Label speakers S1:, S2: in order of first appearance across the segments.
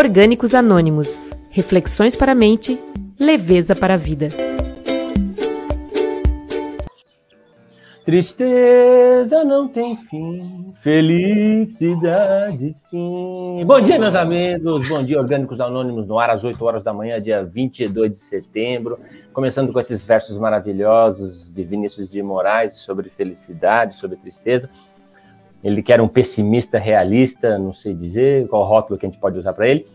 S1: Orgânicos Anônimos. Reflexões para a mente, leveza para a vida.
S2: Tristeza não tem fim, felicidade sim. Bom dia, meus amigos. Bom dia, Orgânicos Anônimos, no ar às 8 horas da manhã, dia 22 de setembro. Começando com esses versos maravilhosos de Vinícius de Moraes sobre felicidade, sobre tristeza. Ele que era um pessimista realista, não sei dizer qual rótulo que a gente pode usar para ele.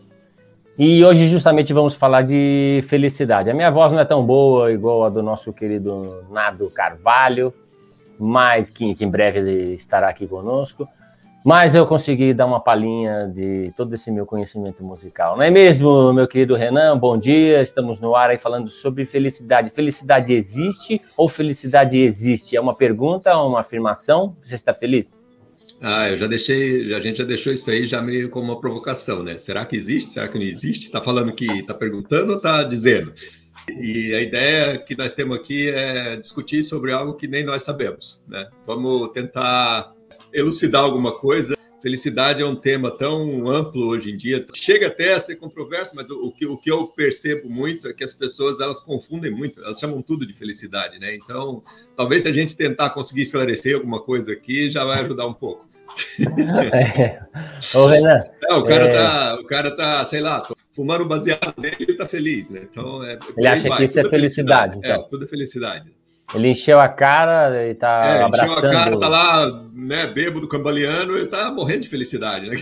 S2: E hoje justamente vamos falar de felicidade. A minha voz não é tão boa igual a do nosso querido Nado Carvalho, mas que, que em breve ele estará aqui conosco. Mas eu consegui dar uma palhinha de todo esse meu conhecimento musical. Não é mesmo, meu querido Renan? Bom dia, estamos no ar aí falando sobre felicidade. Felicidade existe ou felicidade existe? É uma pergunta uma afirmação? Você está feliz?
S3: Ah, eu já deixei, a gente já deixou isso aí já meio como uma provocação, né? Será que existe? Será que não existe? Está falando que está perguntando ou está dizendo? E a ideia que nós temos aqui é discutir sobre algo que nem nós sabemos, né? Vamos tentar elucidar alguma coisa. Felicidade é um tema tão amplo hoje em dia, chega até a ser controverso, mas o, que, o que eu percebo muito é que as pessoas elas confundem muito, elas chamam tudo de felicidade, né? Então, talvez se a gente tentar conseguir esclarecer alguma coisa aqui, já vai ajudar um pouco.
S2: É. Ô, Renan.
S3: É, o, cara é... tá, o cara tá, sei lá, fumando baseado dele e tá feliz, né? Então, é,
S2: ele acha vai, que isso é felicidade. felicidade
S3: então. É, tudo é felicidade.
S2: Ele encheu a cara e tá é, abraçando. Encheu a cara,
S3: tá lá, né, bêbado, cambaleando, ele tá morrendo de felicidade, né?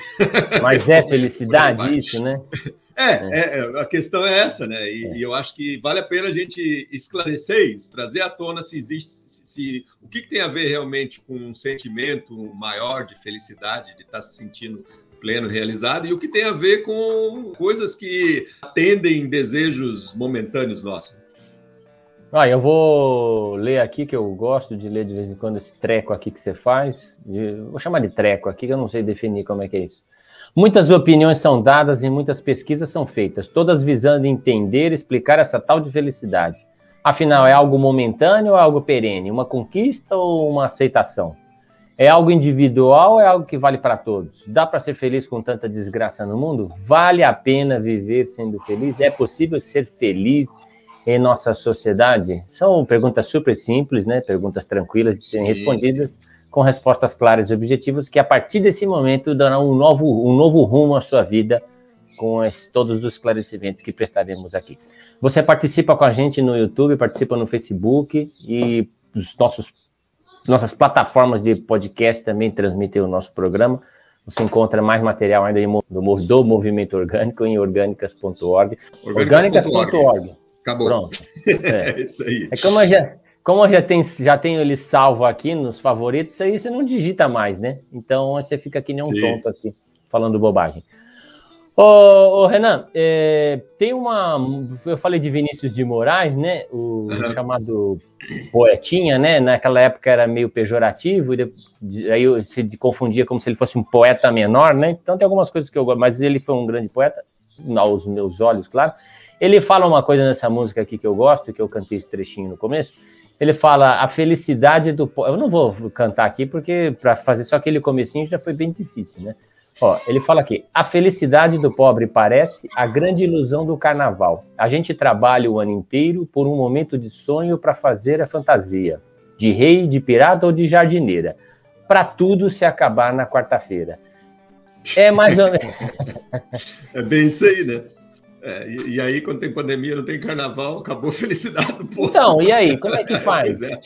S2: Mas é felicidade isso, né?
S3: É, é, é. a questão é essa, né? E, é. e, eu acho que vale a pena a gente esclarecer isso, trazer à tona se existe, se, se o que, que, tem a ver realmente com um sentimento maior de felicidade, de estar tá se sentindo pleno, realizado, e o que tem a ver com coisas que atendem desejos momentâneos nossos.
S2: Ah, eu vou ler aqui, que eu gosto de ler de vez em quando esse treco aqui que você faz. Vou chamar de treco aqui, que eu não sei definir como é que é isso. Muitas opiniões são dadas e muitas pesquisas são feitas, todas visando entender e explicar essa tal de felicidade. Afinal, é algo momentâneo ou é algo perene? Uma conquista ou uma aceitação? É algo individual ou é algo que vale para todos? Dá para ser feliz com tanta desgraça no mundo? Vale a pena viver sendo feliz? É possível ser feliz em nossa sociedade? São perguntas super simples, né? Perguntas tranquilas de serem respondidas, com respostas claras e objetivas, que a partir desse momento darão um novo, um novo rumo à sua vida, com esse, todos os esclarecimentos que prestaremos aqui. Você participa com a gente no YouTube, participa no Facebook e os nossos nossas plataformas de podcast também transmitem o nosso programa. Você encontra mais material ainda do, do Movimento Orgânico em orgânicas.org.
S3: Orgânicas.org.
S2: Acabou. Pronto. É. é isso aí. É como eu já, como já tenho, já tenho ele salvo aqui nos favoritos, aí você não digita mais, né? Então você fica aqui nem um Sim. tonto aqui, falando bobagem. Ô, ô Renan, é, tem uma. Eu falei de Vinícius de Moraes, né? O uhum. chamado poetinha, né? Naquela época era meio pejorativo, e aí se confundia como se ele fosse um poeta menor, né? Então tem algumas coisas que eu gosto, mas ele foi um grande poeta, aos meus olhos, claro. Ele fala uma coisa nessa música aqui que eu gosto, que eu cantei esse trechinho no começo. Ele fala a felicidade do. Eu não vou cantar aqui, porque para fazer só aquele comecinho já foi bem difícil, né? Ó, ele fala aqui: a felicidade do pobre parece a grande ilusão do carnaval. A gente trabalha o ano inteiro por um momento de sonho para fazer a fantasia, de rei, de pirata ou de jardineira, para tudo se acabar na quarta-feira. É mais ou menos.
S3: é bem isso aí, né? É, e, e, aí, quando tem pandemia, não tem carnaval, acabou a felicidade do povo.
S2: Então, e aí, como é que faz?
S3: é,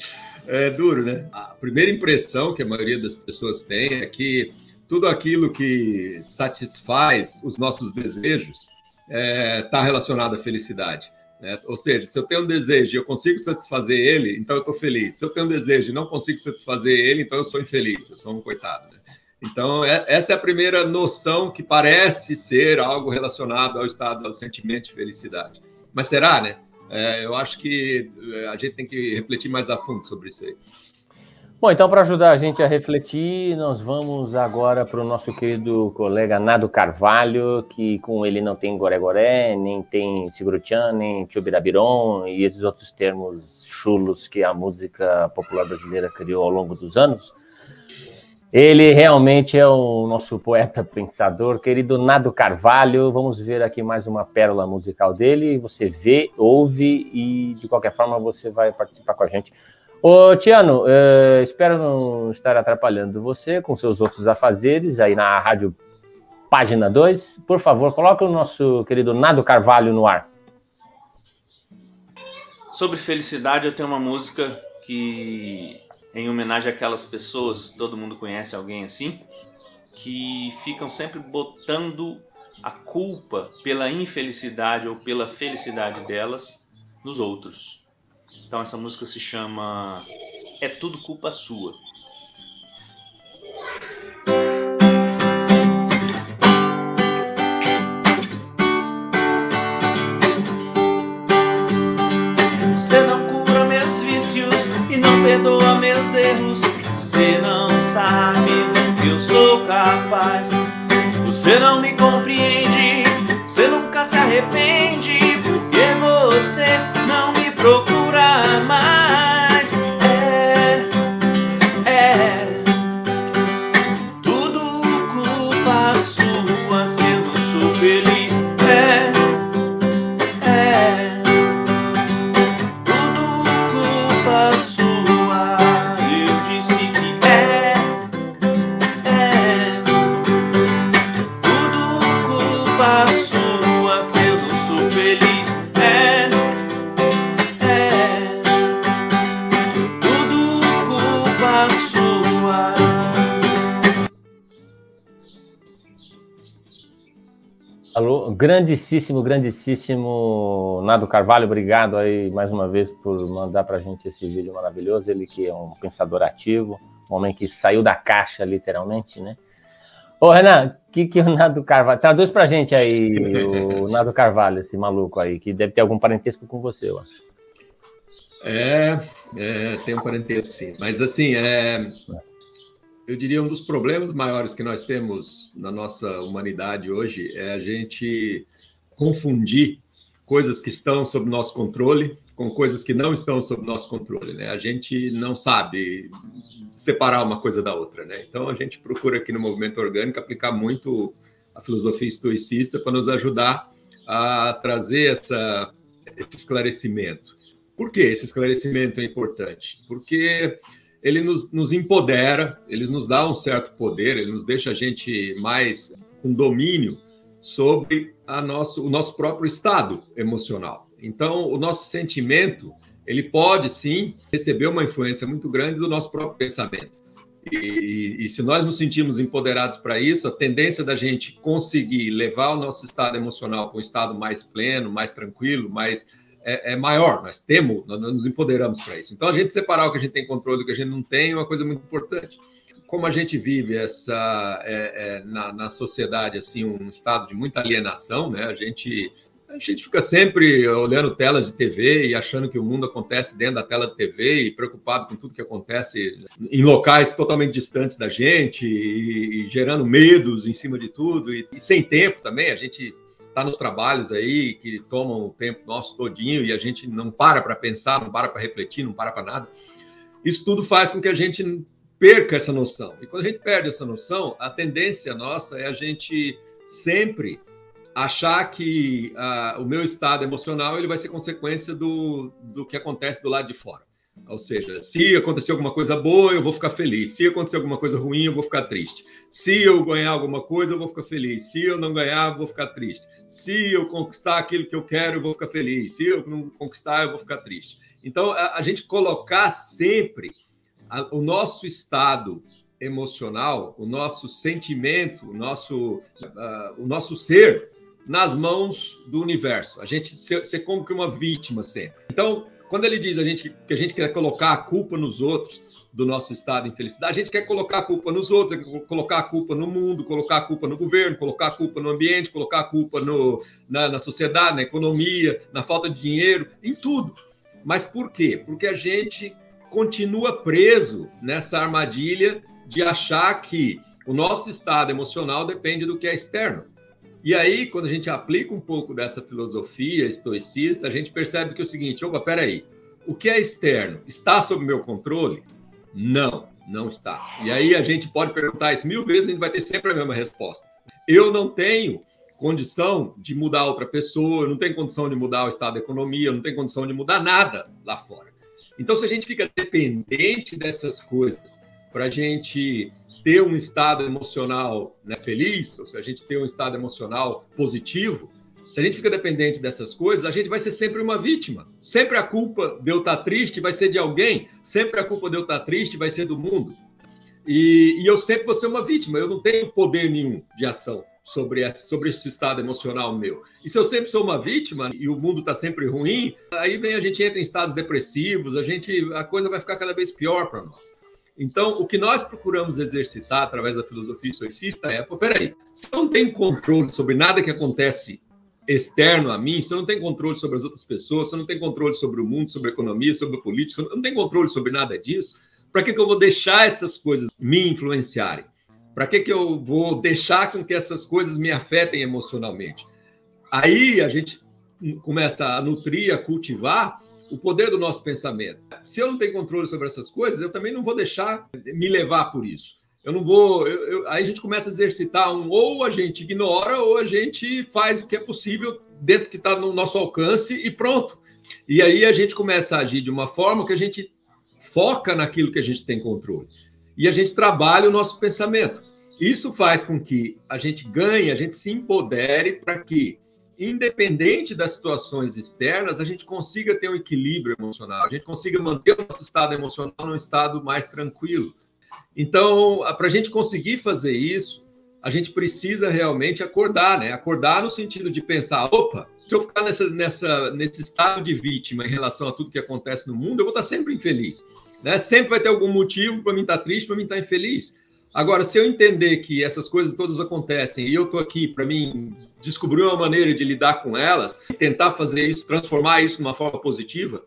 S3: é duro, né? A primeira impressão que a maioria das pessoas tem é que tudo aquilo que satisfaz os nossos desejos está é, tá relacionado à felicidade. Né? Ou seja, se eu tenho um desejo e eu consigo satisfazer ele, então eu estou feliz. Se eu tenho um desejo e não consigo satisfazer ele, então eu sou infeliz, eu sou um coitado. Né? Então, é, essa é a primeira noção que parece ser algo relacionado ao estado, ao sentimento de felicidade. Mas será, né? É, eu acho que é, a gente tem que refletir mais a fundo sobre isso aí.
S2: Bom, então, para ajudar a gente a refletir, nós vamos agora para o nosso querido colega Nado Carvalho, que com ele não tem Goré-Goré, nem tem Sigurutian, nem Chubirabiron e esses outros termos chulos que a música popular brasileira criou ao longo dos anos. Ele realmente é o nosso poeta pensador, querido Nado Carvalho. Vamos ver aqui mais uma pérola musical dele. Você vê, ouve e de qualquer forma você vai participar com a gente. Ô, Tiano, uh, espero não estar atrapalhando você com seus outros afazeres aí na Rádio Página 2. Por favor, coloque o nosso querido Nado Carvalho no ar.
S4: Sobre felicidade, eu tenho uma música que em homenagem àquelas pessoas, todo mundo conhece alguém assim, que ficam sempre botando a culpa pela infelicidade ou pela felicidade delas nos outros. Então essa música se chama É Tudo Culpa Sua. Você não cura meus vícios e não perdoa meus erros. Você não sabe do que eu sou capaz. Você não me compreende, você nunca se arrepende. Porque você não me procura mais.
S2: Grandíssimo, grandíssimo Nado Carvalho, obrigado aí mais uma vez por mandar pra gente esse vídeo maravilhoso. Ele que é um pensador ativo, um homem que saiu da caixa, literalmente, né? Ô, Renan, o que, que o Nado Carvalho. Traduz pra gente aí o Nado Carvalho, esse maluco aí, que deve ter algum parentesco com você, eu acho.
S3: É, é, tem um parentesco, sim. Mas, assim, é, eu diria um dos problemas maiores que nós temos na nossa humanidade hoje é a gente confundir coisas que estão sob nosso controle com coisas que não estão sob nosso controle, né? A gente não sabe separar uma coisa da outra, né? Então a gente procura aqui no movimento orgânico aplicar muito a filosofia estoicista para nos ajudar a trazer essa, esse esclarecimento. Por que esse esclarecimento é importante? Porque ele nos, nos empodera, ele nos dá um certo poder, ele nos deixa a gente mais com domínio sobre a nosso, o nosso próprio estado emocional. Então, o nosso sentimento, ele pode sim receber uma influência muito grande do nosso próprio pensamento. E, e, e se nós nos sentimos empoderados para isso, a tendência da gente conseguir levar o nosso estado emocional para um estado mais pleno, mais tranquilo, mais é, é maior. Nós temos, nós nos empoderamos para isso. Então, a gente separar o que a gente tem controle do que a gente não tem é uma coisa muito importante como a gente vive essa é, é, na, na, sociedade assim um estado de muita alienação, né? A gente a gente fica sempre olhando tela de TV e achando que o mundo acontece dentro da tela de TV e preocupado com tudo que acontece em locais totalmente distantes da gente e, e gerando medos em cima de tudo e, e sem tempo também. A gente está nos trabalhos aí que tomam o tempo nosso todinho e a gente não para para pensar, não para para refletir, não para para nada. Isso tudo faz com que a gente perca essa noção. E quando a gente perde essa noção, a tendência nossa é a gente sempre achar que uh, o meu estado emocional ele vai ser consequência do, do que acontece do lado de fora. Ou seja, se acontecer alguma coisa boa, eu vou ficar feliz. Se acontecer alguma coisa ruim, eu vou ficar triste. Se eu ganhar alguma coisa, eu vou ficar feliz. Se eu não ganhar, eu vou ficar triste. Se eu conquistar aquilo que eu quero, eu vou ficar feliz. Se eu não conquistar, eu vou ficar triste. Então, a, a gente colocar sempre a, o nosso estado emocional, o nosso sentimento, o nosso, uh, o nosso ser nas mãos do universo. A gente ser como que uma vítima sempre. Então, quando ele diz a gente, que a gente quer colocar a culpa nos outros do nosso estado de infelicidade, a gente quer colocar a culpa nos outros, colocar a culpa no mundo, colocar a culpa no governo, colocar a culpa no ambiente, colocar a culpa no, na, na sociedade, na economia, na falta de dinheiro, em tudo. Mas por quê? Porque a gente continua preso nessa armadilha de achar que o nosso estado emocional depende do que é externo. E aí, quando a gente aplica um pouco dessa filosofia estoicista, a gente percebe que é o seguinte: opa, peraí, o que é externo está sob meu controle? Não, Não está. E aí a gente pode perguntar isso mil vezes, a gente vai ter sempre a mesma resposta. Eu não tenho condição de mudar outra pessoa, eu não tenho condição de mudar o estado da economia, eu não tenho condição de mudar nada lá fora. Então, se a gente fica dependente dessas coisas para a gente ter um estado emocional né, feliz, ou se a gente ter um estado emocional positivo, se a gente fica dependente dessas coisas, a gente vai ser sempre uma vítima. Sempre a culpa de eu estar triste vai ser de alguém, sempre a culpa de eu estar triste vai ser do mundo. E, e eu sempre vou ser uma vítima, eu não tenho poder nenhum de ação sobre esse, sobre esse estado emocional meu. E se eu sempre sou uma vítima e o mundo está sempre ruim, aí vem a gente entra em estados depressivos, a gente a coisa vai ficar cada vez pior para nós. Então, o que nós procuramos exercitar através da filosofia estoicista é, peraí, se eu não tenho controle sobre nada que acontece externo a mim, se eu não tenho controle sobre as outras pessoas, se eu não tenho controle sobre o mundo, sobre a economia, sobre a política, eu não tenho controle sobre nada disso, para que, que eu vou deixar essas coisas me influenciarem? Para que, que eu vou deixar com que essas coisas me afetem emocionalmente? Aí a gente começa a nutrir, a cultivar o poder do nosso pensamento. Se eu não tenho controle sobre essas coisas, eu também não vou deixar me levar por isso. Eu não vou. Eu, eu, aí a gente começa a exercitar um ou a gente ignora ou a gente faz o que é possível dentro que está no nosso alcance e pronto. E aí a gente começa a agir de uma forma que a gente foca naquilo que a gente tem controle. E a gente trabalha o nosso pensamento. Isso faz com que a gente ganhe, a gente se empodere para que independente das situações externas, a gente consiga ter um equilíbrio emocional, a gente consiga manter o nosso estado emocional num estado mais tranquilo. Então, para a gente conseguir fazer isso, a gente precisa realmente acordar, né? Acordar no sentido de pensar, opa, se eu ficar nessa, nessa, nesse estado de vítima em relação a tudo que acontece no mundo, eu vou estar sempre infeliz. Né? Sempre vai ter algum motivo para mim estar triste, para mim estar infeliz. Agora, se eu entender que essas coisas todas acontecem e eu estou aqui para mim descobrir uma maneira de lidar com elas, tentar fazer isso, transformar isso numa forma positiva,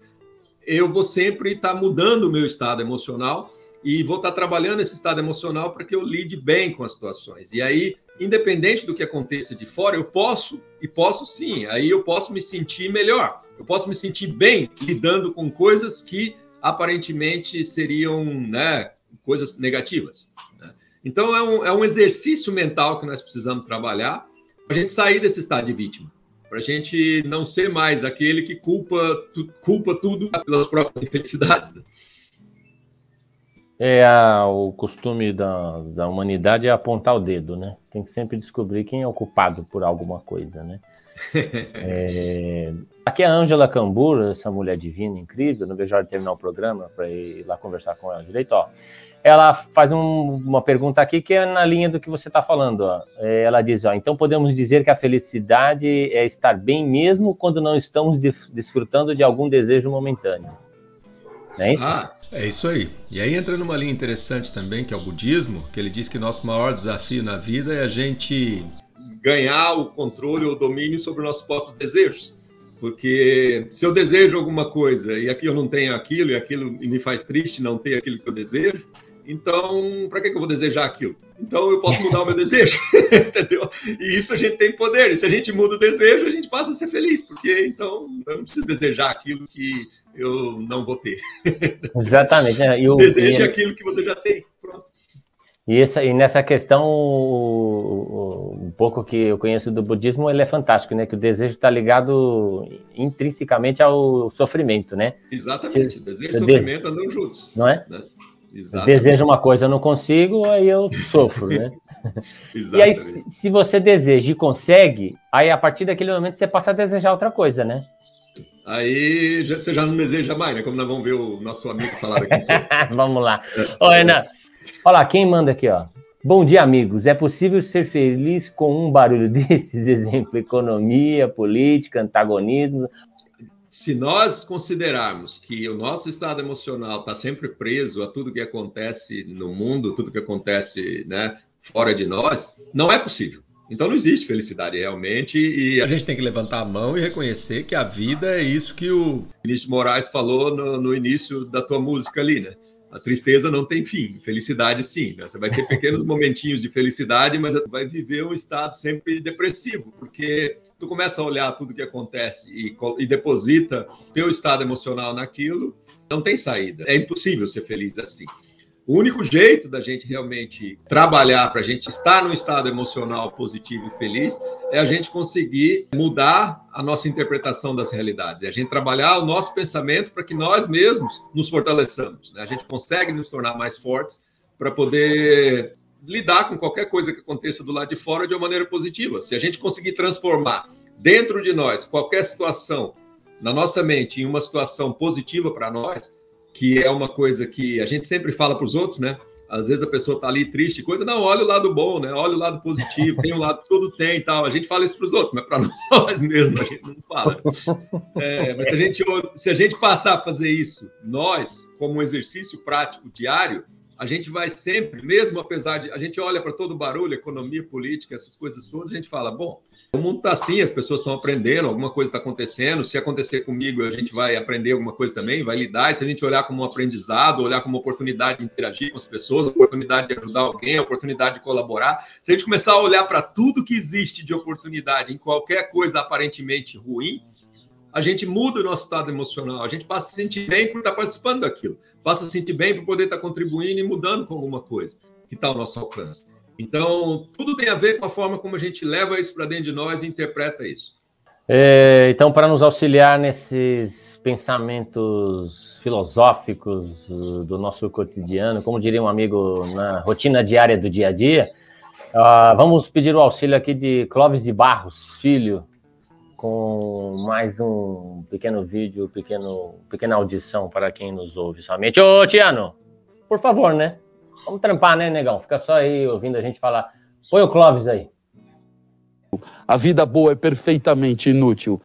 S3: eu vou sempre estar tá mudando o meu estado emocional e vou estar tá trabalhando esse estado emocional para que eu lide bem com as situações. E aí, independente do que aconteça de fora, eu posso, e posso sim, aí eu posso me sentir melhor, eu posso me sentir bem lidando com coisas que aparentemente seriam né, coisas negativas. Então, é um, é um exercício mental que nós precisamos trabalhar para a gente sair desse estado de vítima, para a gente não ser mais aquele que culpa, tu, culpa tudo pelas próprias infelicidades. Né?
S2: É a, o costume da, da humanidade é apontar o dedo, né? Tem que sempre descobrir quem é o culpado por alguma coisa, né? é, aqui é a Ângela Cambura, essa mulher divina, incrível. Não vejo a hora de terminar o programa para ir lá conversar com ela direito. Ó, ela faz um, uma pergunta aqui que é na linha do que você está falando. Ó. É, ela diz: ó, então podemos dizer que a felicidade é estar bem mesmo quando não estamos desfrutando de algum desejo momentâneo.
S3: Não é isso? Ah, é isso aí. E aí entra numa linha interessante também, que é o budismo, que ele diz que nosso maior desafio na vida é a gente ganhar o controle ou o domínio sobre os nossos próprios desejos. Porque se eu desejo alguma coisa e aqui eu não tenho aquilo, e aquilo me faz triste não ter aquilo que eu desejo, então, para que, que eu vou desejar aquilo? Então, eu posso mudar o meu desejo, entendeu? E isso a gente tem poder. E se a gente muda o desejo, a gente passa a ser feliz, porque então eu não preciso desejar aquilo que eu não vou ter.
S2: Exatamente. Né?
S3: E o, Deseje e... aquilo que você já tem. Pronto.
S2: E, essa, e nessa questão, o, o, um pouco que eu conheço do budismo, ele é fantástico, né? Que o desejo está ligado intrinsecamente ao sofrimento, né?
S3: Exatamente. Se, desejo e sofrimento andam juntos.
S2: Não é? Né? Desejo uma coisa, eu não consigo, aí eu sofro, né? e aí, se, se, você deseja e consegue, aí a partir daquele momento você passa a desejar outra coisa, né?
S3: Aí já, você já não deseja mais, né? Como nós vamos ver o nosso amigo falar aqui.
S2: vamos lá. Ô, Renan, olha lá, quem manda aqui, ó. Bom dia, amigos. É possível ser feliz com um barulho desses? Exemplo, economia, política, antagonismo
S3: se nós considerarmos que o nosso estado emocional está sempre preso a tudo que acontece no mundo, tudo que acontece né, fora de nós, não é possível. Então não existe felicidade realmente e a gente tem que levantar a mão e reconhecer que a vida é isso que o Vinícius Moraes falou no, no início da tua música ali, né? A tristeza não tem fim, felicidade sim. Né? Você vai ter pequenos momentinhos de felicidade, mas vai viver um estado sempre depressivo, porque tu começa a olhar tudo que acontece e, e deposita teu estado emocional naquilo, não tem saída. É impossível ser feliz assim. O único jeito da gente realmente trabalhar para a gente estar num estado emocional positivo e feliz é a gente conseguir mudar a nossa interpretação das realidades, é a gente trabalhar o nosso pensamento para que nós mesmos nos fortaleçamos. Né? A gente consegue nos tornar mais fortes para poder lidar com qualquer coisa que aconteça do lado de fora de uma maneira positiva. Se a gente conseguir transformar dentro de nós qualquer situação na nossa mente em uma situação positiva para nós, que é uma coisa que a gente sempre fala para os outros, né? Às vezes a pessoa está ali triste, coisa, não, olha o lado bom, né? Olha o lado positivo, tem um lado, tudo tem e tal. A gente fala isso para os outros, mas para nós mesmos a gente não fala. É, mas se a, gente, se a gente passar a fazer isso, nós, como um exercício prático diário, a gente vai sempre, mesmo apesar de. A gente olha para todo o barulho, economia, política, essas coisas todas, a gente fala: bom, o mundo está assim, as pessoas estão aprendendo, alguma coisa está acontecendo. Se acontecer comigo, a gente vai aprender alguma coisa também, vai lidar. E se a gente olhar como um aprendizado, olhar como uma oportunidade de interagir com as pessoas, oportunidade de ajudar alguém, oportunidade de colaborar, se a gente começar a olhar para tudo que existe de oportunidade em qualquer coisa aparentemente ruim, a gente muda o nosso estado emocional, a gente passa a se sentir bem por estar participando daquilo, passa a se sentir bem por poder estar contribuindo e mudando com alguma coisa que está ao nosso alcance. Então, tudo tem a ver com a forma como a gente leva isso para dentro de nós e interpreta isso.
S2: É, então, para nos auxiliar nesses pensamentos filosóficos do nosso cotidiano, como diria um amigo na rotina diária do dia a dia, uh, vamos pedir o auxílio aqui de Clóvis de Barros, filho, com mais um pequeno vídeo, pequeno, pequena audição para quem nos ouve somente. Ô, Tiano, por favor, né? Vamos trampar, né, negão? Fica só aí ouvindo a gente falar. Põe o Clóvis aí.
S5: A vida boa é perfeitamente inútil.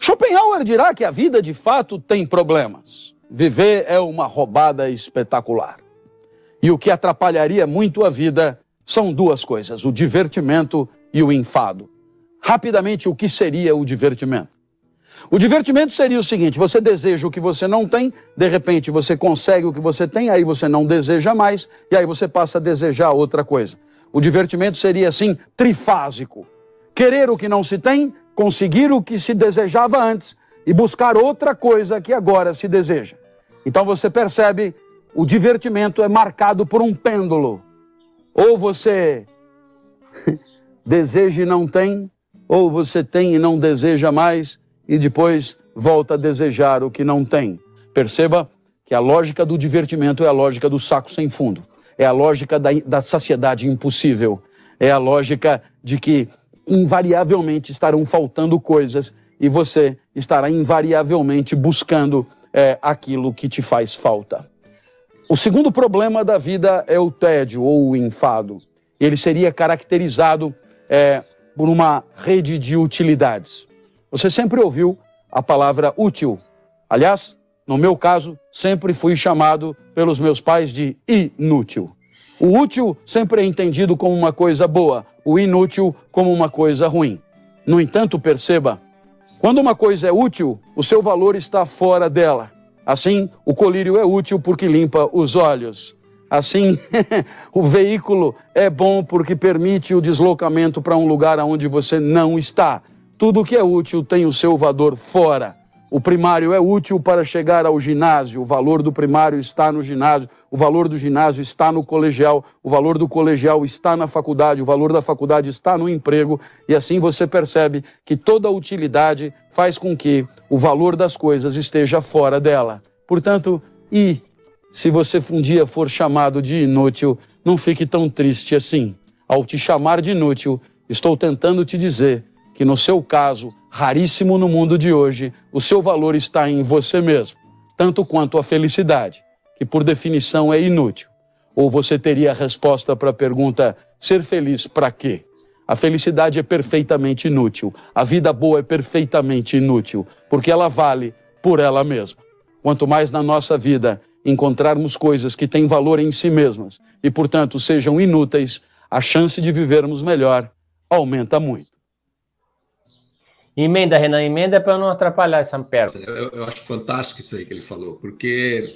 S5: Schopenhauer dirá que a vida de fato tem problemas. Viver é uma roubada espetacular. E o que atrapalharia muito a vida são duas coisas: o divertimento e o enfado rapidamente o que seria o divertimento. O divertimento seria o seguinte: você deseja o que você não tem, de repente você consegue o que você tem, aí você não deseja mais, e aí você passa a desejar outra coisa. O divertimento seria assim, trifásico: querer o que não se tem, conseguir o que se desejava antes e buscar outra coisa que agora se deseja. Então você percebe, o divertimento é marcado por um pêndulo. Ou você deseja e não tem, ou você tem e não deseja mais e depois volta a desejar o que não tem. Perceba que a lógica do divertimento é a lógica do saco sem fundo, é a lógica da, da saciedade impossível, é a lógica de que invariavelmente estarão faltando coisas e você estará invariavelmente buscando é, aquilo que te faz falta. O segundo problema da vida é o tédio ou o enfado. Ele seria caracterizado é, por uma rede de utilidades. Você sempre ouviu a palavra útil. Aliás, no meu caso, sempre fui chamado pelos meus pais de inútil. O útil sempre é entendido como uma coisa boa, o inútil como uma coisa ruim. No entanto, perceba, quando uma coisa é útil, o seu valor está fora dela. Assim, o colírio é útil porque limpa os olhos. Assim, o veículo é bom porque permite o deslocamento para um lugar onde você não está. Tudo que é útil tem o seu valor fora. O primário é útil para chegar ao ginásio, o valor do primário está no ginásio, o valor do ginásio está no colegial, o valor do colegial está na faculdade, o valor da faculdade está no emprego, e assim você percebe que toda utilidade faz com que o valor das coisas esteja fora dela. Portanto, e se você um dia for chamado de inútil, não fique tão triste assim. Ao te chamar de inútil, estou tentando te dizer que, no seu caso, raríssimo no mundo de hoje, o seu valor está em você mesmo, tanto quanto a felicidade, que por definição é inútil. Ou você teria a resposta para a pergunta: ser feliz para quê? A felicidade é perfeitamente inútil. A vida boa é perfeitamente inútil, porque ela vale por ela mesma. Quanto mais na nossa vida encontrarmos coisas que têm valor em si mesmas e, portanto, sejam inúteis, a chance de vivermos melhor aumenta muito.
S2: Emenda, Renan, emenda é para não atrapalhar essa perna.
S3: Eu, eu acho fantástico isso aí que ele falou, porque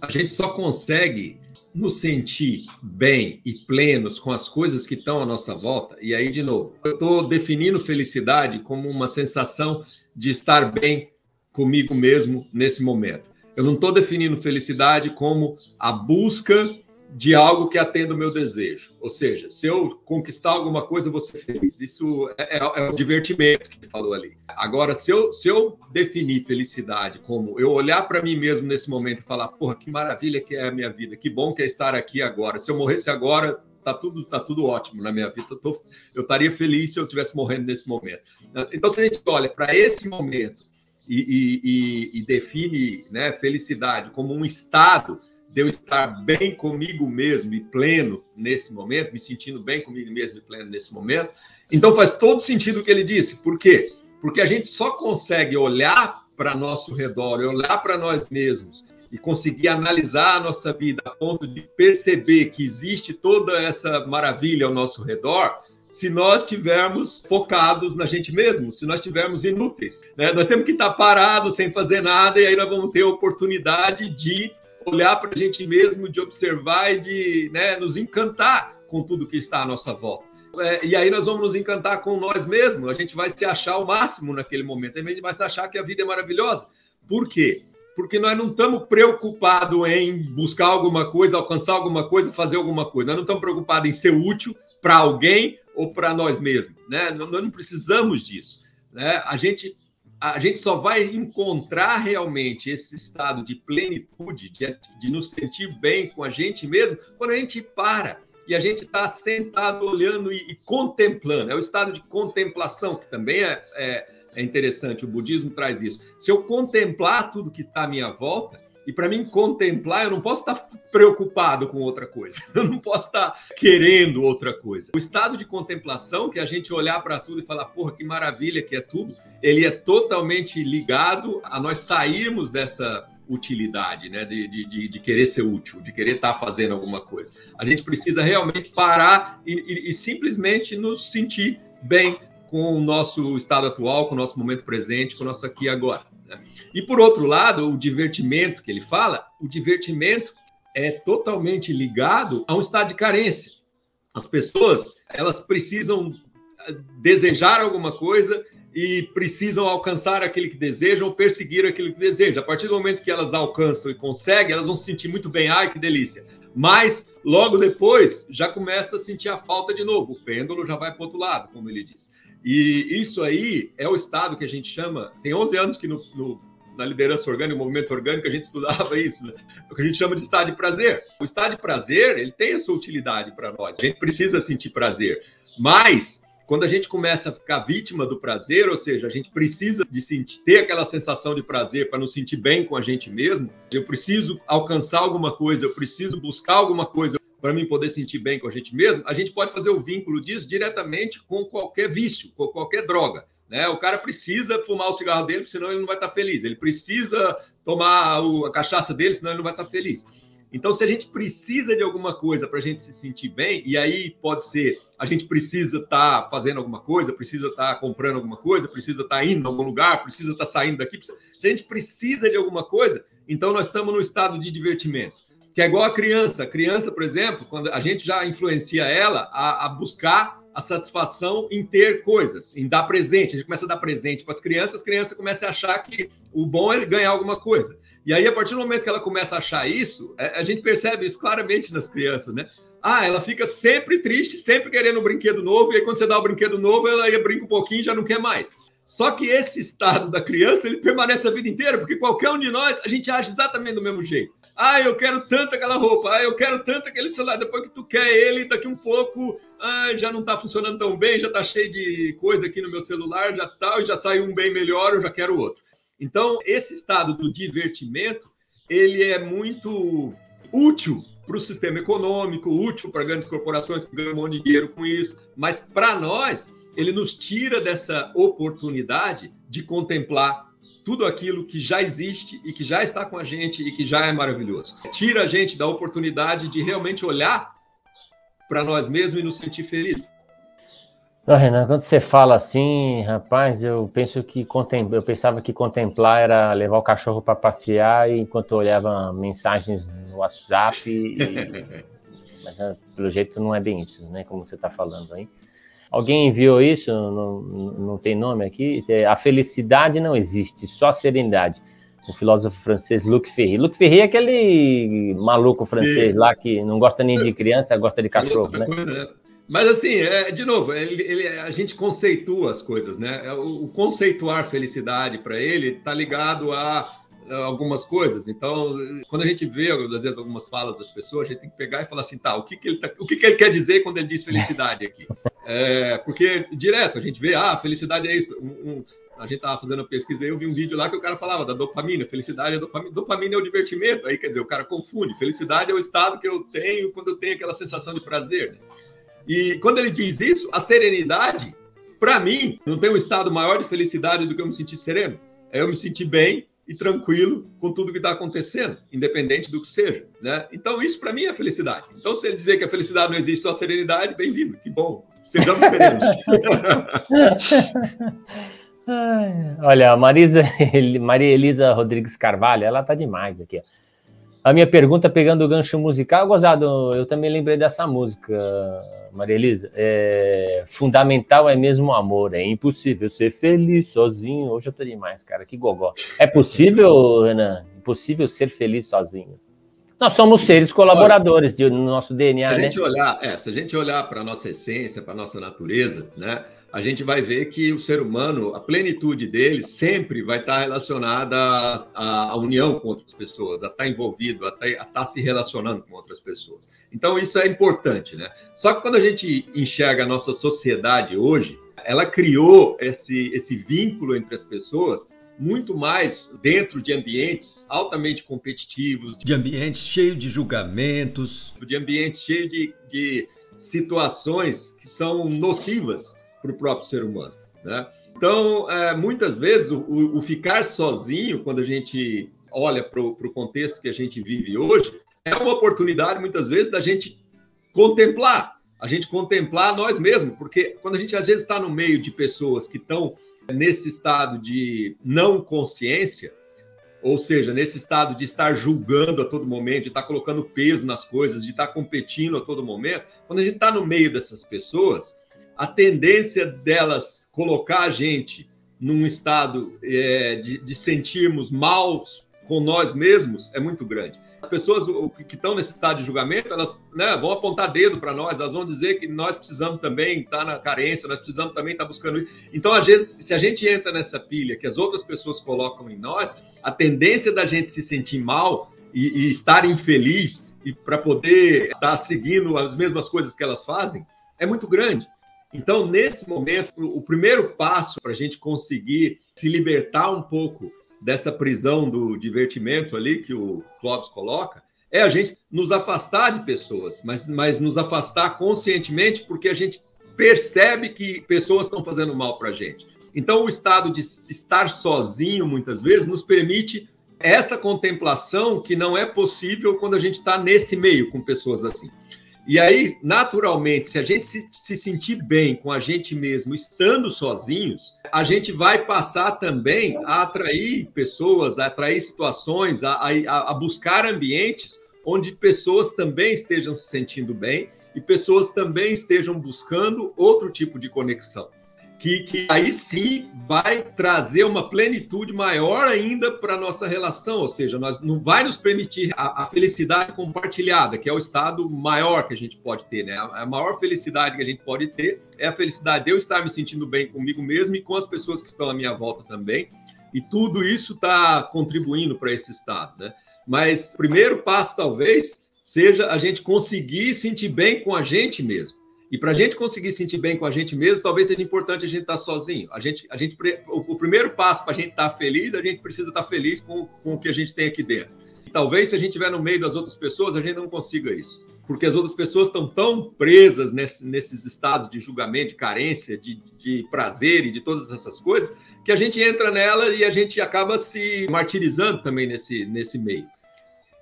S3: a gente só consegue nos sentir bem e plenos com as coisas que estão à nossa volta. E aí, de novo, eu estou definindo felicidade como uma sensação de estar bem comigo mesmo nesse momento. Eu não estou definindo felicidade como a busca de algo que atenda o meu desejo. Ou seja, se eu conquistar alguma coisa, eu vou ser feliz. Isso é, é, é o divertimento que ele falou ali. Agora, se eu, se eu definir felicidade como eu olhar para mim mesmo nesse momento e falar, porra, que maravilha que é a minha vida, que bom que é estar aqui agora. Se eu morresse agora, tá tudo, tá tudo ótimo na minha vida. Eu, tô, eu estaria feliz se eu estivesse morrendo nesse momento. Então, se a gente olha para esse momento e, e, e, define né, felicidade como um estado de eu estar bem comigo mesmo e pleno nesse momento, me sentindo bem comigo mesmo e pleno nesse momento, então faz todo sentido o que ele disse. Por quê? Porque a gente só consegue olhar para nosso redor, olhar para nós mesmos e conseguir analisar a nossa vida a ponto de perceber que existe toda essa maravilha ao nosso redor, se nós estivermos focados na gente mesmo, se nós estivermos inúteis. Né? Nós temos que estar parados, sem fazer nada, e aí nós vamos ter a oportunidade de olhar para a gente mesmo, de observar e de né, nos encantar com tudo que está à nossa volta. É, e aí nós vamos nos encantar com nós mesmos, a gente vai se achar o máximo naquele momento, a gente vai se achar que a vida é maravilhosa. Por quê? porque nós não estamos preocupados em buscar alguma coisa, alcançar alguma coisa, fazer alguma coisa. Nós não estamos preocupados em ser útil para alguém ou para nós mesmos. Né? Nós não precisamos disso. Né? A, gente, a gente só vai encontrar realmente esse estado de plenitude, de, de nos sentir bem com a gente mesmo, quando a gente para e a gente está sentado olhando e, e, contemplando. É o estado de contemplação, que também é, é é interessante, o budismo traz isso. Se eu contemplar tudo que está à minha volta, e para mim contemplar, eu não posso estar preocupado com outra coisa, eu não posso estar querendo outra coisa. O estado de contemplação, que é a gente olhar para tudo e falar, porra, que maravilha que é tudo, ele é totalmente ligado a nós sairmos dessa utilidade, né? De, de, de querer ser útil, de querer estar fazendo alguma coisa. A gente precisa realmente parar e, e, e simplesmente nos sentir bem com o nosso estado atual, com o nosso momento presente, com o nosso aqui e agora. E por outro lado, o divertimento que ele fala, o divertimento é totalmente ligado a um estado de carência. As pessoas, elas precisam eh, desejar alguma coisa e precisam alcançar aquele que desejam perseguir aquilo que desejam. A partir do momento que elas alcançam e conseguem, elas vão se sentir muito bem, ai que delícia. Mas logo depois já começa a sentir a falta de novo. O pêndulo já vai para outro lado, como ele diz. E isso aí é o estado que a gente chama. Tem 11 anos que no, no, na liderança orgânica, no movimento orgânico, a gente estudava isso, né? o que a gente chama de estado de prazer. O estado de prazer, ele tem a sua utilidade para nós. A gente precisa sentir prazer. Mas, quando a gente começa a ficar vítima do prazer, ou seja, a gente precisa de sentir, ter aquela sensação de prazer para nos sentir bem com a gente mesmo, eu preciso alcançar alguma coisa, eu preciso buscar alguma coisa, para mim poder sentir bem com a gente mesmo, a gente pode fazer o vínculo disso diretamente com qualquer vício, com qualquer droga. Né? O cara precisa fumar o cigarro dele, senão ele não vai estar feliz. Ele precisa tomar a cachaça dele, senão ele não vai estar feliz. Então, se a gente precisa de alguma coisa para a gente se sentir bem, e aí pode ser a gente precisa estar tá fazendo alguma coisa, precisa estar tá comprando alguma coisa, precisa estar tá indo a algum lugar, precisa estar tá saindo daqui. Se a gente precisa de alguma coisa, então nós estamos no estado de divertimento que é igual a criança. A criança, por exemplo, quando a gente já influencia ela a, a, buscar a satisfação em ter coisas, em dar presente. A gente começa a dar presente para as crianças, as crianças começam a achar que o bom é ganhar alguma coisa. E aí, a partir do momento que ela começa a achar isso, é, a gente percebe isso claramente nas crianças, né? Ah, ela fica sempre triste, sempre querendo um brinquedo novo, e aí quando você dá o brinquedo novo, ela ia brinca um pouquinho e já não quer mais. Só que esse estado da criança, ele permanece a vida inteira, porque qualquer um de nós, a gente age exatamente do mesmo jeito. Ah, eu quero tanto aquela roupa. Ah, eu quero tanto aquele celular. Depois que tu quer ele, daqui um pouco, ah, já não está funcionando tão bem, já está cheio de coisa aqui no meu celular, já tal, tá, já saiu um bem melhor, eu já quero outro. Então, esse estado do divertimento, ele é muito útil para o sistema econômico, útil para grandes corporações que ganham um monte de dinheiro com isso, mas para nós, ele nos tira dessa oportunidade de contemplar tudo aquilo que já existe e que já está com a gente e que já é maravilhoso. Tira a gente da oportunidade de realmente olhar para nós mesmos e nos sentir felizes.
S2: Não, Renan, quando você fala assim, rapaz, eu penso que contem... eu pensava que contemplar era levar o cachorro para passear enquanto eu olhava mensagens no WhatsApp. E... Mas pelo jeito não é bem isso, né? Como você está falando aí. Alguém enviou isso? Não, não tem nome aqui? É, a felicidade não existe, só a serenidade. o filósofo francês Luc Ferry. Luc Ferry é aquele maluco francês Sim. lá que não gosta nem de criança, gosta de cachorro, né?
S3: né? Mas assim, é, de novo, ele, ele, a gente conceitua as coisas, né? É, o, o conceituar felicidade para ele está ligado a, a algumas coisas. Então, quando a gente vê, às vezes, algumas falas das pessoas, a gente tem que pegar e falar assim, tá, o que, que, ele, tá, o que, que ele quer dizer quando ele diz felicidade aqui? É, porque, direto, a gente vê, ah, felicidade é isso. Um, um, a gente estava fazendo pesquisa e eu vi um vídeo lá que o cara falava da dopamina. Felicidade é dopamina. Dopamina é o divertimento. Aí, quer dizer, o cara confunde. Felicidade é o estado que eu tenho quando eu tenho aquela sensação de prazer. Né? E quando ele diz isso, a serenidade, para mim, não tem um estado maior de felicidade do que eu me sentir sereno. É eu me sentir bem e tranquilo com tudo que está acontecendo, independente do que seja. Né? Então, isso para mim é felicidade. Então, se ele dizer que a felicidade não existe só a serenidade, bem-vindo, que bom. Sejamos serenos.
S2: Olha, a Marisa, Maria Elisa Rodrigues Carvalho, ela tá demais aqui. A minha pergunta, pegando o gancho musical, gozado, eu também lembrei dessa música, Maria Elisa. É, fundamental é mesmo o amor, é impossível ser feliz sozinho. Hoje eu tô demais, cara, que gogó. É possível, Renan? Impossível ser feliz sozinho. Nós somos seres colaboradores Olha, no nosso DNA,
S3: se a
S2: né?
S3: gente olhar, é, se a gente olhar para a nossa essência, para a nossa natureza, né? a gente vai ver que o ser humano, a plenitude dele, sempre vai estar relacionada à, à união com outras pessoas, a estar envolvido, a estar, a estar, se relacionando com outras pessoas. Então, isso é importante, né? Só que quando a gente enxerga a nossa sociedade hoje, ela criou esse, esse vínculo entre as pessoas muito mais dentro de ambientes altamente competitivos, de ambientes cheios de julgamentos, de ambientes cheios de, de situações que são nocivas para o próprio ser humano. Né? Então, é, muitas vezes, o, o, ficar sozinho, quando a gente olha para o contexto que a gente vive hoje, é uma oportunidade, muitas vezes, da gente contemplar, a gente contemplar nós mesmos, porque quando a gente às vezes está no meio de pessoas que estão nesse estado de não consciência, ou seja, nesse estado de estar julgando a todo momento, de estar colocando peso nas coisas, de estar competindo a todo momento, quando a gente está no meio dessas pessoas, a tendência delas colocar a gente num estado é, de, de sentirmos mal com nós mesmos é muito grande. As pessoas que estão nesse estado de julgamento, elas né, vão apontar dedo para nós, elas vão dizer que nós precisamos também estar tá na carência, nós precisamos também estar tá buscando isso. Então, às vezes, se a gente entra nessa pilha que as outras pessoas colocam em nós, a tendência da gente se sentir mal e, e estar infeliz e para poder estar tá seguindo as mesmas coisas que elas fazem é muito grande. Então, nesse momento, o primeiro passo para a gente conseguir se libertar um pouco dessa prisão do divertimento ali que o Clóvis coloca, é a gente nos afastar de pessoas, mas, mas nos afastar conscientemente, porque a gente percebe que pessoas estão fazendo mal para a gente. Então, o estado de estar sozinho, muitas vezes, nos permite essa contemplação que não é possível quando a gente está nesse meio com pessoas assim. E aí, naturalmente, se a gente se, se, sentir bem com a gente mesmo estando sozinhos, a gente vai passar também a atrair pessoas, a atrair situações, a, a, a buscar ambientes onde pessoas também estejam se sentindo bem e pessoas também estejam buscando outro tipo de conexão que, que aí sim vai trazer uma plenitude maior ainda para a nossa relação, ou seja, nós não vai nos permitir a, a, felicidade compartilhada, que é o estado maior que a gente pode ter, né? A, a maior felicidade que a gente pode ter é a felicidade de eu estar me sentindo bem comigo mesmo e com as pessoas que estão à minha volta também. E tudo isso está contribuindo para esse estado, né? Mas o primeiro passo, talvez, seja a gente conseguir sentir bem com a gente mesmo. E para a gente conseguir sentir bem com a gente mesmo, talvez seja importante a gente estar tá sozinho. A gente, a gente, o, o primeiro passo para a gente estar tá feliz, a gente precisa estar tá feliz com, com o que a gente tem aqui dentro. E talvez se a gente estiver no meio das outras pessoas, a gente não consiga isso. Porque as outras pessoas estão tão presas nesse, nesses estados de julgamento, de carência, de, de prazer e de todas essas coisas, que a gente entra nela e a gente acaba se martirizando também nesse, nesse meio.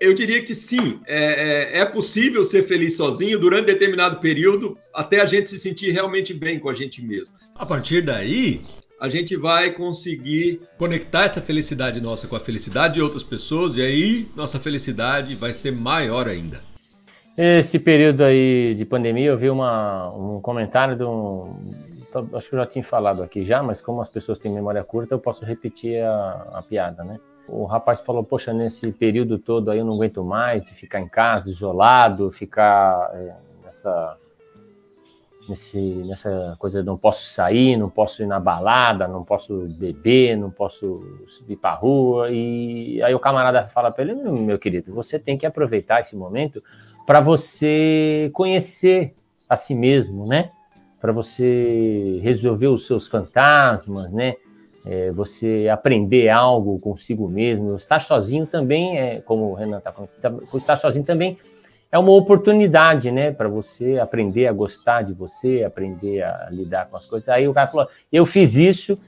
S3: Eu diria que sim, é, é, é, possível ser feliz sozinho durante determinado período, até a gente se sentir realmente bem com a gente mesmo. A partir daí, a gente vai conseguir conectar essa felicidade nossa com a felicidade de outras pessoas, e aí nossa felicidade vai ser maior ainda.
S2: Esse período aí de pandemia, eu vi uma, um comentário de um. Acho que eu já tinha falado aqui já, mas como as pessoas têm memória curta, eu posso repetir a, a piada, né? O rapaz falou, poxa, nesse período todo aí eu não aguento mais de ficar em casa, isolado, ficar é, nessa, nesse, nessa coisa, não posso sair, não posso ir na balada, não posso beber, não posso subir para rua. E aí o camarada fala para ele, meu querido, você tem que aproveitar esse momento para você conhecer a si mesmo, né? Para você resolver os seus fantasmas, né? É, você aprender algo consigo mesmo. Estar sozinho também é, como o Renan está falando, tá, estar sozinho também é uma oportunidade, né, para você aprender a gostar de você, aprender a lidar com as coisas. Aí o cara falou: eu fiz isso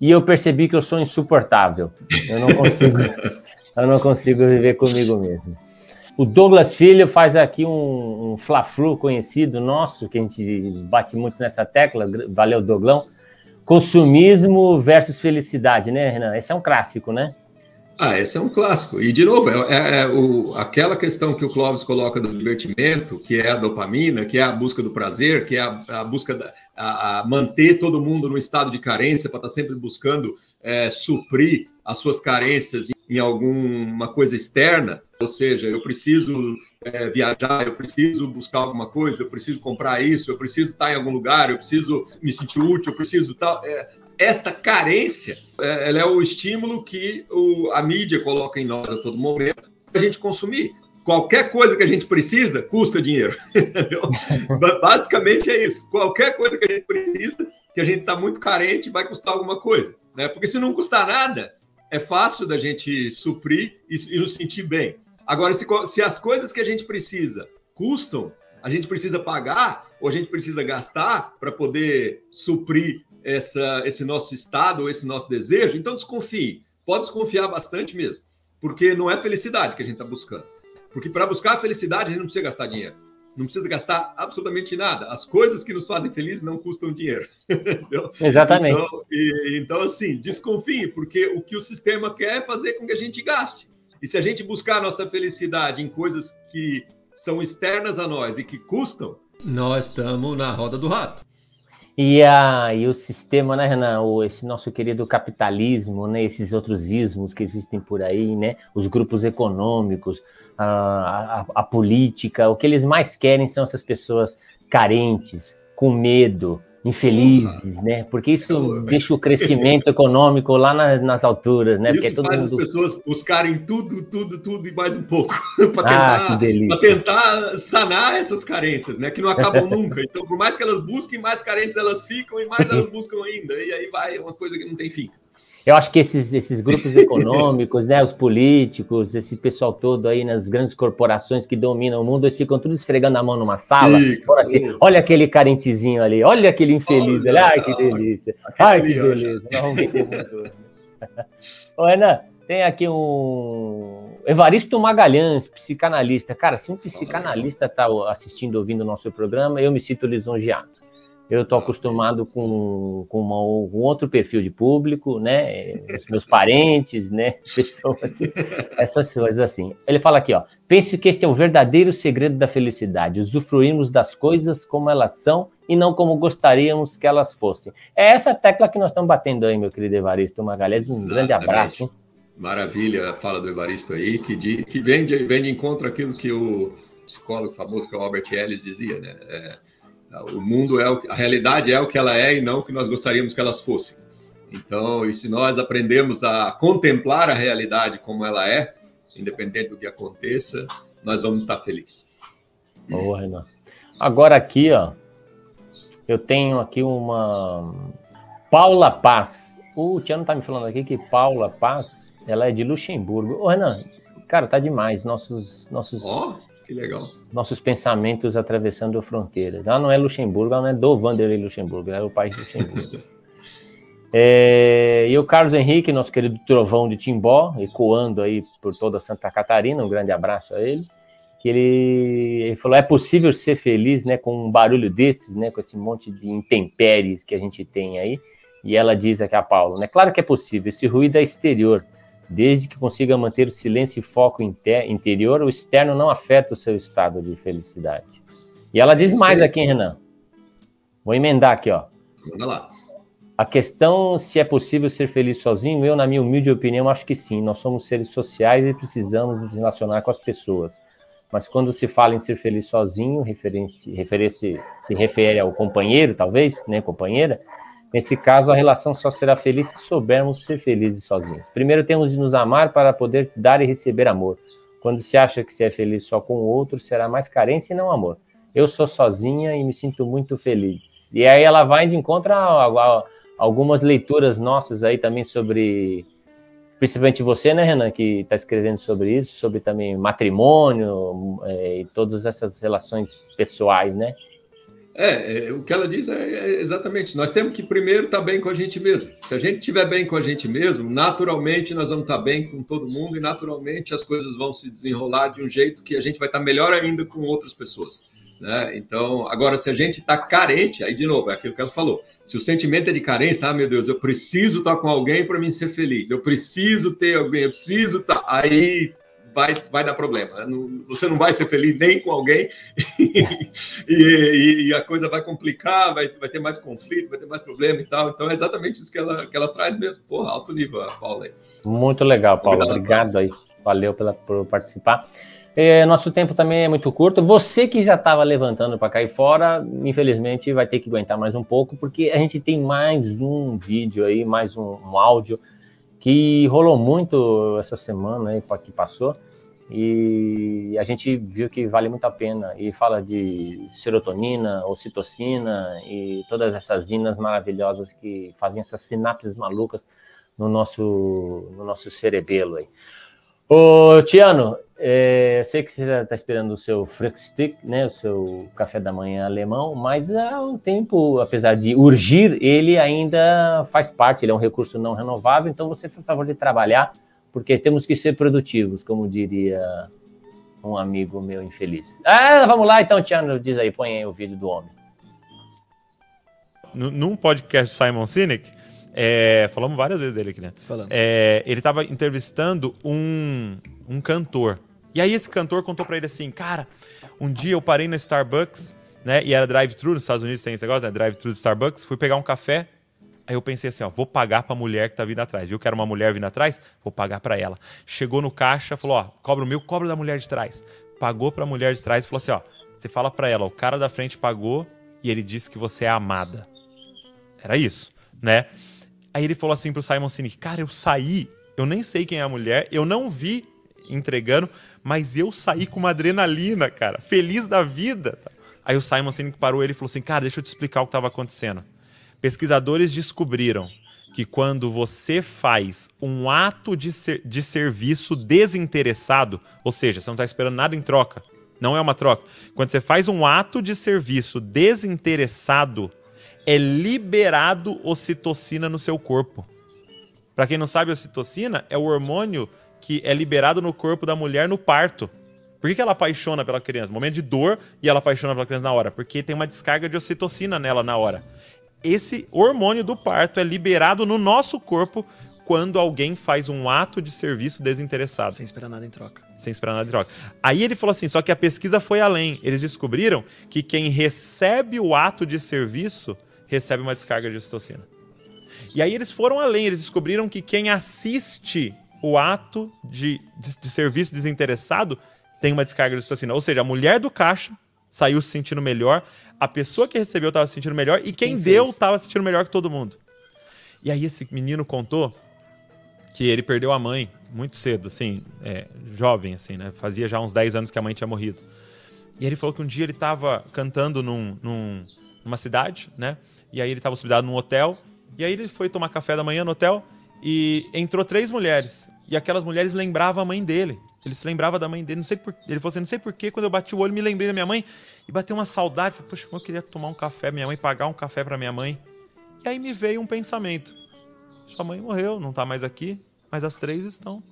S2: e eu percebi que eu sou insuportável. Eu não consigo, eu não consigo viver comigo mesmo. O Douglas Filho faz aqui um, um fla-flu conhecido nosso, que a gente bate muito nessa tecla. Valeu, Douglão Consumismo versus felicidade, né, Renan? Esse é um clássico, né?
S3: Ah, esse é um clássico. E, de novo, é, é, é o, aquela questão que o Clóvis coloca do divertimento, que é a dopamina, que é a busca do prazer, que é a, a busca da a, a manter todo mundo no estado de carência, para estar tá sempre buscando é, suprir as suas carências em alguma coisa externa. Ou seja, eu preciso é, viajar, eu preciso buscar alguma coisa, eu preciso comprar isso, eu preciso estar em algum lugar, eu preciso me sentir útil, eu preciso tal. É, esta carência, é, ela é o estímulo que o, a mídia coloca em nós a todo momento para a gente consumir. Qualquer coisa que a gente precisa custa dinheiro. Basicamente é isso. Qualquer coisa que a gente precisa, que a gente está muito carente, vai custar alguma coisa. Né? Porque se não custar nada, é fácil da gente suprir e, e nos sentir bem. Agora, se, se as coisas que a gente precisa custam, a gente precisa pagar ou a gente precisa gastar para poder suprir essa, esse nosso estado ou esse nosso desejo, então desconfie. Pode desconfiar bastante mesmo, porque não é felicidade que a gente está buscando. Porque para buscar a felicidade, a gente não precisa gastar dinheiro. Não precisa gastar absolutamente nada. As coisas que nos fazem felizes não custam dinheiro.
S2: Exatamente.
S3: Então, e, então, assim, desconfie, porque o que o sistema quer é fazer com que a gente gaste. E se a gente buscar a nossa felicidade em coisas que são externas a nós e que custam, nós estamos na roda do rato.
S2: E, a, e o sistema, né, Renan? O, esse nosso querido capitalismo, né? Esses outros ismos que existem por aí, né? Os grupos econômicos, a, a, a política, o que eles mais querem são essas pessoas carentes, com medo, infelizes, né? Porque isso deixa o crescimento econômico lá na, nas alturas, né?
S3: Isso
S2: Porque
S3: faz mundo... as pessoas buscarem tudo, tudo, tudo e mais um pouco para ah, tentar, tentar sanar essas carências, né? Que não acabam nunca. Então, por mais que elas busquem, mais carentes elas ficam e mais elas buscam ainda. E aí vai uma coisa que não tem fim.
S2: Eu acho que esses, esses grupos econômicos, né, os políticos, esse pessoal todo aí nas grandes corporações que dominam o mundo, eles ficam todos esfregando a mão numa sala. Fica, assim, olha aquele carentezinho ali, olha aquele infeliz olha, ali, ai que delícia, ai que beleza. Vamos ver Ô, Renan, tem aqui um Evaristo Magalhães, psicanalista. Cara, se um psicanalista está assistindo, ouvindo o nosso programa, eu me sinto lisonjeado. Eu estou acostumado com, com uma, um outro perfil de público, né? Os meus parentes, né? Pessoas, essas coisas assim. Ele fala aqui, ó. Pense que este é o verdadeiro segredo da felicidade. Usufruirmos das coisas como elas são e não como gostaríamos que elas fossem. É essa tecla que nós estamos batendo aí, meu querido Evaristo Magalhães. Um Exatamente. grande abraço.
S3: Maravilha, fala do Evaristo aí, que, de, que vem, de, vem de encontro aquilo que o psicólogo famoso, que é o Albert Ellis, dizia, né? É, o mundo é a realidade é o que ela é e não o que nós gostaríamos que elas fossem. Então, e se nós aprendemos a contemplar a realidade como ela é, independente do que aconteça, nós vamos estar felizes.
S2: Boa, Renan. Agora aqui, ó, eu tenho aqui uma Paula Paz. O Tiano tá me falando aqui que Paula Paz, ela é de Luxemburgo. Ô, Renan, cara, tá demais. Nossos nossos
S3: oh, que legal
S2: nossos pensamentos atravessando fronteiras. Ela não é Luxemburgo, ela não é do Vanderlei Luxemburgo, ela é o país de Luxemburgo. é, e o Carlos Henrique, nosso querido trovão de Timbó, ecoando aí por toda Santa Catarina, um grande abraço a ele, que ele, ele falou, é possível ser feliz, né, com um barulho desses, né, com esse monte de intempéries que a gente tem aí, e ela diz aqui a Paulo, né, claro que é possível, esse ruído é exterior, Desde que consiga manter o silêncio e foco interior, o externo não afeta o seu estado de felicidade. E ela diz mais aqui, Renan. Vou emendar aqui, ó.
S3: Manda lá.
S2: A questão se é possível ser feliz sozinho, eu, na minha humilde opinião, acho que sim. Nós somos seres sociais e precisamos nos relacionar com as pessoas. Mas quando se fala em ser feliz sozinho, refere-se, se refere ao companheiro, talvez, né, companheira, Nesse caso, a relação só será feliz se soubermos ser felizes sozinhos. Primeiro temos de nos amar para poder dar e receber amor. Quando se acha que se é feliz só com o outro, será mais carência e não amor. Eu sou sozinha e me sinto muito feliz. E aí ela vai de encontro a, a, algumas leituras nossas aí também sobre, principalmente você, né, Renan, que está escrevendo sobre isso, sobre também matrimônio é, e todas essas relações pessoais, né?
S3: É, é, o que ela diz é, é, exatamente. Nós temos que primeiro estar tá bem com a gente mesmo. Se a gente estiver bem com a gente mesmo, naturalmente nós vamos estar tá bem com todo mundo e naturalmente as coisas vão se desenrolar de um jeito que a gente vai estar tá melhor ainda com outras pessoas. Né? Então, agora, se a gente está carente, aí de novo, é aquilo que ela falou. Se o sentimento é de carência, ah, meu Deus, eu preciso estar com alguém para mim ser feliz, eu preciso ter alguém, eu preciso estar. Aí vai, vai dar problema. Você não vai ser feliz nem com alguém e, e, e, a coisa vai complicar, vai, vai ter mais conflito, vai ter mais problema e tal. Então é exatamente isso que ela, que ela traz mesmo. Porra, alto nível, a Paula. Aí.
S2: Muito legal, Paula. Obrigado, aí. Valeu pela, por participar. É, nosso tempo também é muito curto. Você que já estava levantando para cair fora, infelizmente vai ter que aguentar mais um pouco, porque a gente tem mais um vídeo aí, mais um, um áudio que rolou muito essa semana aí que passou e a gente viu que vale muito a pena e fala de serotonina, ocitocina e todas essas inas maravilhosas que fazem essas sinapses malucas no nosso no nosso cerebelo aí. Ô, Tiano, é, sei que você já está esperando o seu Frühstück, né, o seu café da manhã alemão, mas há um tempo, apesar de urgir, ele ainda faz parte, ele é um recurso não renovável, então você faz favor de trabalhar, porque temos que ser produtivos, como diria um amigo meu infeliz. Ah, vamos lá então, Tiano, diz aí, põe aí o vídeo do homem.
S6: Num podcast Simon Sinek, é, falamos várias vezes dele aqui, né? É, ele estava entrevistando um, um cantor. E aí esse cantor contou para ele assim, cara, um dia eu parei na Starbucks, né? E era drive-thru, nos Estados Unidos tem esse negócio, né? Drive-thru de Starbucks. Fui pegar um café. Aí eu pensei assim, ó, vou pagar pra mulher que tá vindo atrás. Viu que era uma mulher vindo atrás? Vou pagar para ela. Chegou no caixa, falou, ó, cobra o meu, cobra da mulher de trás. Pagou pra mulher de trás e falou assim, ó, você fala para ela, o cara da frente pagou e ele disse que você é amada. Era isso, né? Aí ele falou assim pro Simon Sinek: Cara, eu saí, eu nem sei quem é a mulher, eu não vi entregando, mas eu saí com uma adrenalina, cara, feliz da vida. Aí o Simon Sinek parou ele e falou assim: Cara, deixa eu te explicar o que estava acontecendo. Pesquisadores descobriram que quando você faz um ato de, ser, de serviço desinteressado, ou seja, você não está esperando nada em troca, não é uma troca. Quando você faz um ato de serviço desinteressado, é liberado ocitocina no seu corpo. Para quem não sabe, ocitocina é o hormônio que é liberado no corpo da mulher no parto. Por que, que ela apaixona pela criança? Momento de dor e ela apaixona pela criança na hora? Porque tem uma descarga de ocitocina nela na hora. Esse hormônio do parto é liberado no nosso corpo quando alguém faz um ato de serviço desinteressado.
S7: Sem esperar nada em troca.
S6: Sem esperar nada em troca. Aí ele falou assim: só que a pesquisa foi além. Eles descobriram que quem recebe o ato de serviço recebe uma descarga de ocitocina. E aí eles foram além, eles descobriram que quem assiste o ato de, de, de serviço desinteressado tem uma descarga de ocitocina. Ou seja, a mulher do caixa saiu se sentindo melhor, a pessoa que recebeu estava se sentindo melhor e quem, quem deu estava se sentindo melhor que todo mundo. E aí esse menino contou que ele perdeu a mãe muito cedo, assim, é, jovem, assim, né? Fazia já uns 10 anos que a mãe tinha morrido. E ele falou que um dia ele estava cantando num, num, numa cidade, né? E aí ele estava hospedado num hotel. E aí ele foi tomar café da manhã no hotel e entrou três mulheres. E aquelas mulheres lembravam a mãe dele. Ele se lembrava da mãe dele. Não sei por... Ele falou assim: não sei porquê, quando eu bati o olho, me lembrei da minha mãe. E bateu uma saudade. Falei, Poxa, eu queria tomar um café, minha mãe, pagar um café para minha mãe. E aí me veio um pensamento: sua mãe morreu, não tá mais aqui, mas as três estão.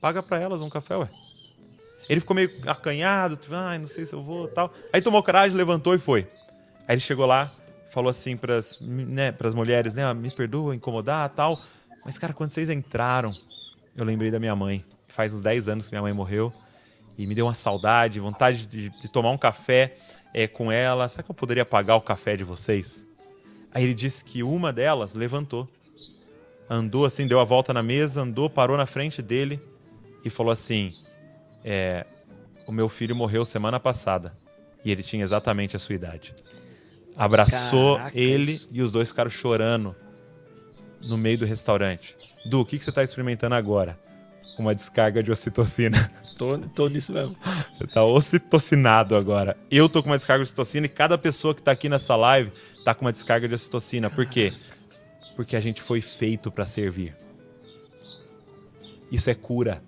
S6: Paga para elas um café, ué. Ele ficou meio acanhado, tipo, ai, ah, não sei se eu vou tal. Aí tomou coragem, levantou e foi. Aí ele chegou lá, falou assim para as né, mulheres, né? Me perdoa incomodar tal. Mas, cara, quando vocês entraram, eu lembrei da minha mãe. Faz uns 10 anos que minha mãe morreu. E me deu uma saudade, vontade de, de tomar um café é, com ela. Será que eu poderia pagar o café de vocês? Aí ele disse que uma delas levantou, andou assim, deu a volta na mesa, andou, parou na frente dele e falou assim: é, O meu filho morreu semana passada e ele tinha exatamente a sua idade. Abraçou Caracas. ele e os dois ficaram chorando no meio do restaurante. Du, o que, que você está experimentando agora? Uma descarga de ocitocina.
S7: Tô, tô nisso mesmo.
S6: Você tá ocitocinado agora. Eu tô com uma descarga de ocitocina e cada pessoa que tá aqui nessa live tá com uma descarga de ocitocina. Por quê? Porque a gente foi feito para servir. Isso é cura.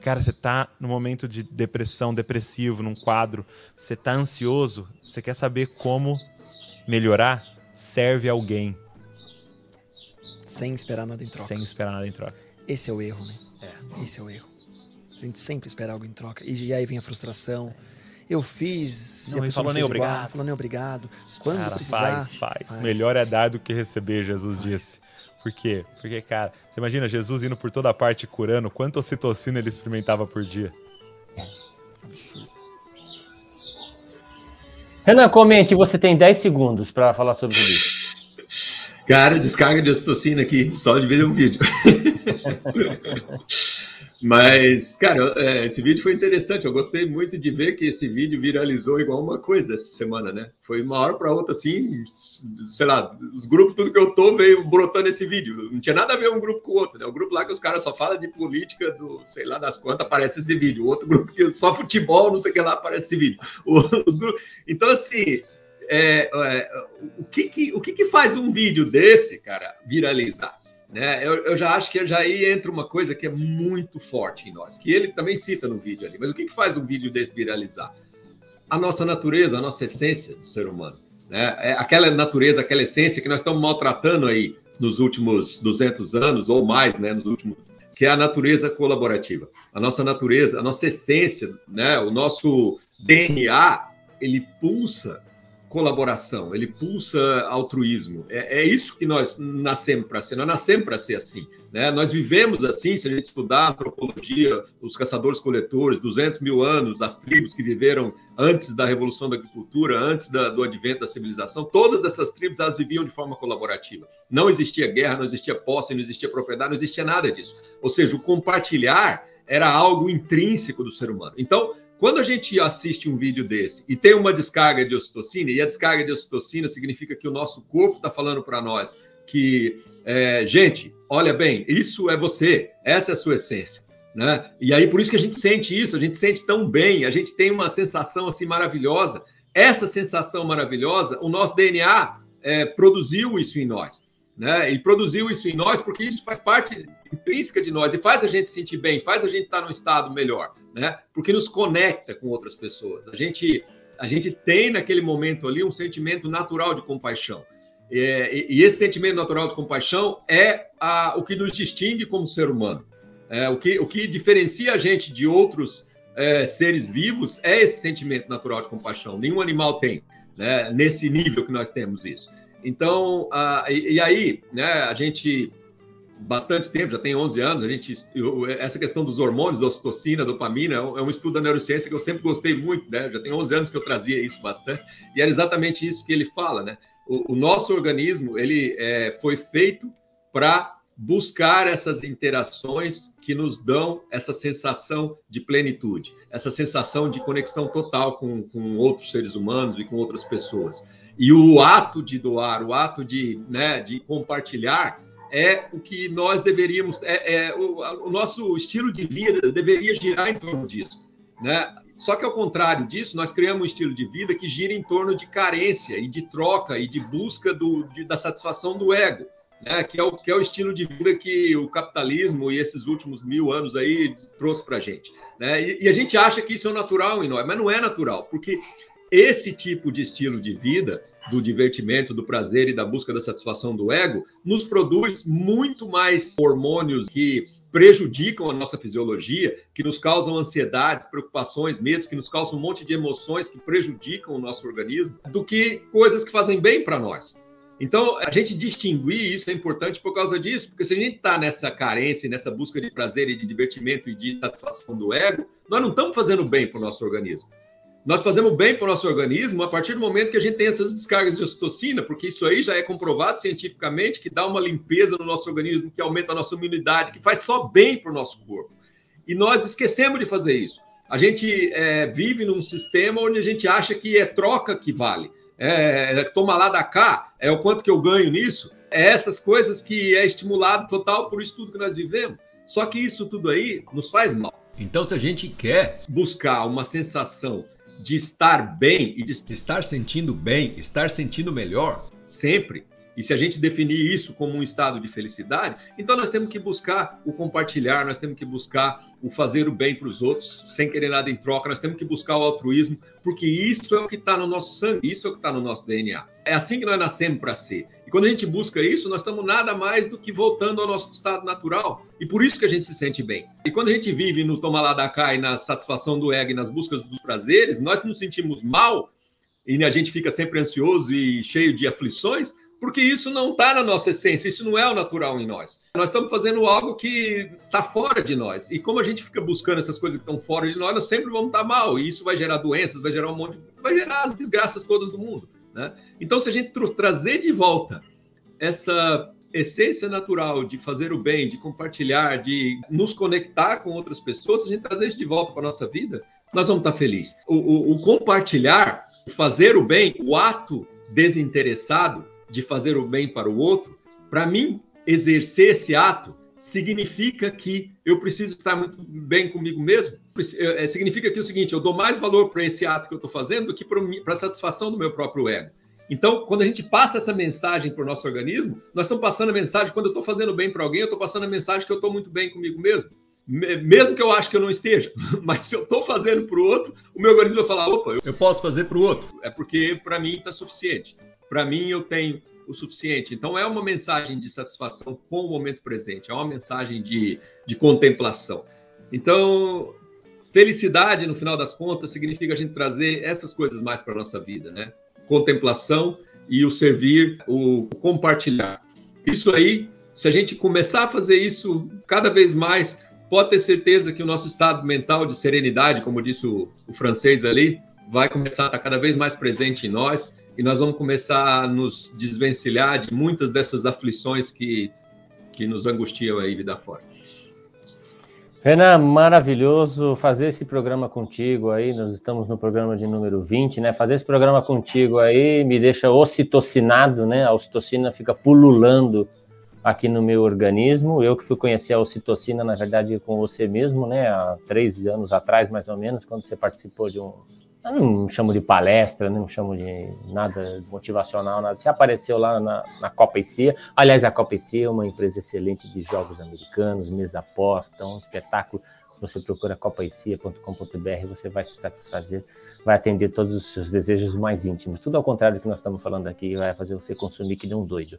S6: Cara, você tá no momento de depressão, depressivo, num quadro, você tá ansioso, você quer saber como melhorar? Serve alguém.
S7: Sem esperar nada em troca.
S6: Sem esperar nada em troca.
S7: Esse é o erro, né? É. Esse é o erro. A gente sempre espera algo em troca. E aí vem a frustração. Eu fiz.
S6: Não, ele falou nem obrigado. Igual,
S7: falou nem obrigado. Quando
S6: cara,
S7: precisar.
S6: Faz, faz, faz. Melhor é dar do que receber, Jesus faz. disse. Por quê? Porque, cara, você imagina Jesus indo por toda a parte curando, quanta ocitocina ele experimentava por dia?
S2: Absurdo. Renan, comente, você tem 10 segundos para falar sobre isso.
S3: Cara, descarga de ocitocina aqui, só de ver um vídeo. Mas, cara, é, esse vídeo foi interessante. Eu gostei muito de ver que esse vídeo viralizou igual uma coisa essa semana, né? Foi uma hora para outra, assim, sei lá, os grupos, tudo que eu tô, veio brotando esse vídeo. Não tinha nada a ver um grupo com o outro, né? O grupo lá que os caras só falam de política, do sei lá das quantas, aparece esse vídeo. O outro grupo que só futebol, não sei o que lá, aparece esse vídeo. Os grupos... Então, assim, é, é, o, que, que, o que, que faz um vídeo desse, cara, viralizar? Né? Eu, eu, já acho que já aí entra uma coisa que é muito forte em nós, que ele também cita no vídeo ali. Mas o que, que faz um vídeo desse viralizar? A nossa natureza, a nossa essência do ser humano. Né? É aquela natureza, aquela essência que nós estamos maltratando aí nos últimos 200 anos ou mais, né? Nos últimos, que é a natureza colaborativa. A nossa natureza, a nossa essência, né? O nosso DNA, ele pulsa colaboração, ele pulsa altruísmo. É, é isso que nós nascemos para ser. Nós nascemos para ser assim. Né? Nós vivemos assim, se a gente estudar a antropologia, os caçadores-coletores, 200 mil anos, as tribos que viveram antes da revolução da agricultura, antes da, do advento da civilização, todas essas tribos elas viviam de forma colaborativa. Não existia guerra, não existia posse, não existia propriedade, não existia nada disso. Ou seja, o compartilhar era algo intrínseco do ser humano. Então, quando a gente assiste um vídeo desse e tem uma descarga de ocitocina, e a descarga de ocitocina significa que o nosso corpo está falando para nós que, é, gente, olha bem, isso é você, essa é a sua essência. Né? E aí, por isso que a gente sente isso, a gente sente tão bem, a gente tem uma sensação assim maravilhosa. Essa sensação maravilhosa, o nosso DNA é, produziu isso em nós. Né? E produziu isso em nós porque isso faz parte intrínseca de nós e faz a gente sentir bem, faz a gente estar num estado melhor, né? Porque nos conecta com outras pessoas. A gente, a gente tem naquele momento ali um sentimento natural de compaixão. É, e, e, esse sentimento natural de compaixão é a, o que nos distingue como ser humano. É, o, que, o que diferencia a gente de outros é, seres vivos é esse sentimento natural de compaixão. Nenhum animal tem, né? Nesse nível que nós temos isso. Então, a, e, e, aí, né, a gente, bastante tempo, já tem 11 anos, a gente, eu, essa questão dos hormônios, da ocitocina, dopamina, é um, é um, estudo da neurociência que eu sempre gostei muito, né? Já tem 11 anos que eu trazia isso bastante, e era exatamente isso que ele fala, né? O, o nosso organismo, ele é, foi feito para buscar essas interações que nos dão essa sensação de plenitude, essa sensação de conexão total com, com outros seres humanos e com outras pessoas. E o ato de doar, o ato de, né, de compartilhar, é o que nós deveríamos, é, é o, o, nosso estilo de vida deveria girar em torno disso, né? Só que ao contrário disso, nós criamos um estilo de vida que gira em torno de carência e de troca e de busca do, de, da satisfação do ego, né? Que é, o, que é o estilo de vida que o capitalismo e esses últimos mil anos aí trouxe para a gente, né? E, e a gente acha que isso é natural em nós, mas não é natural, porque esse tipo de estilo de vida, do divertimento, do prazer e da busca da satisfação do ego, nos produz muito mais hormônios que prejudicam a nossa fisiologia, que nos causam ansiedades, preocupações, medos, que nos causam um monte de emoções que prejudicam o nosso organismo, do que coisas que fazem bem para nós. Então, a gente distinguir isso é importante por causa disso, porque se a gente está nessa carência, nessa busca de prazer e de divertimento e de satisfação do ego, nós não estamos fazendo bem para o nosso organismo. Nós fazemos bem para o nosso organismo a partir do momento que a gente tem essas descargas de ocitocina, porque isso aí já é comprovado cientificamente que dá uma limpeza no nosso organismo, que aumenta a nossa imunidade, que faz só bem para o nosso corpo. E nós esquecemos de fazer isso. A gente é, vive num sistema onde a gente acha que é troca que vale. É, é, toma lá da cá, é o quanto que eu ganho nisso. É essas coisas que é estimulado total por isso tudo que nós vivemos. Só que isso tudo aí nos faz mal. Então, se a gente quer buscar uma sensação de estar bem e de estar sentindo bem, estar sentindo melhor, sempre, e se a gente definir isso como um estado de felicidade, então nós temos que buscar o compartilhar, nós temos que buscar o fazer o bem para os outros, sem querer nada em troca, nós temos que buscar o altruísmo, porque isso é o que está no nosso sangue, isso é o que está no nosso DNA. É assim que nós nascemos para ser. E quando a gente busca isso, nós estamos nada mais do que voltando ao nosso estado natural. E por isso que a gente se sente bem. E quando a gente vive no toma lá da cá e na satisfação do ego e nas buscas dos prazeres, nós nos sentimos mal e a gente fica sempre ansioso e cheio de aflições, porque isso não está na nossa essência, isso não é o natural em nós. Nós estamos fazendo algo que está fora de nós. E como a gente fica buscando essas coisas que estão fora de nós, nós sempre vamos estar tá mal. E isso vai gerar doenças, vai gerar um monte, vai gerar as desgraças todas do mundo. Né? Então, se a gente trazer de volta essa essência natural de fazer o bem, de compartilhar, de nos conectar com outras pessoas, se a gente trazer isso de volta para a nossa vida, nós vamos estar felizes. O, o, o compartilhar, fazer o bem, o ato desinteressado, de fazer o bem para o outro, para mim, exercer esse ato significa que eu preciso estar muito bem comigo mesmo. É, significa que é o seguinte, eu dou mais valor para esse ato que eu estou fazendo do que para a satisfação do meu próprio ego. Então, quando a gente passa essa mensagem para o nosso organismo, nós estamos passando a mensagem, quando eu estou fazendo bem para alguém, eu estou passando a mensagem que eu estou muito bem comigo mesmo. Mesmo que eu acho que eu não esteja, mas se eu estou fazendo para o outro, o meu organismo vai falar: opa, eu posso fazer para o outro. É porque para mim está suficiente para mim eu tenho o suficiente. Então é uma mensagem de satisfação com o momento presente, é uma mensagem de, de contemplação. Então, felicidade, no final das contas, significa a gente trazer essas coisas mais para a nossa vida, né? Contemplação e o servir, o compartilhar. Isso aí, se a gente começar a fazer isso cada vez mais, pode ter certeza que o nosso estado mental de serenidade, como disse o, o francês ali, vai começar a estar cada vez mais presente em nós e nós vamos começar a nos desvencilhar de muitas dessas aflições que, que nos angustiam aí vida fora.
S2: Renan, maravilhoso fazer esse programa contigo aí. Nós estamos no programa de número 20, né? Fazer esse programa contigo aí me deixa ocitocinado, né? A ocitocina fica pululando aqui no meu organismo. Eu que fui conhecer a ocitocina, na verdade, com você mesmo, né? Há três anos atrás, mais ou menos, quando você participou de um, eu não chamo de palestra, não chamo de nada motivacional, nada. Você apareceu lá na, na Copa IC. Aliás, a Copa IC é uma empresa excelente de jogos americanos, mesa aposta, um espetáculo. Você procura copaicia.com.br, você vai se satisfazer, vai atender todos os seus desejos mais íntimos. Tudo ao contrário do que nós estamos falando aqui, vai fazer você consumir que nem um doido.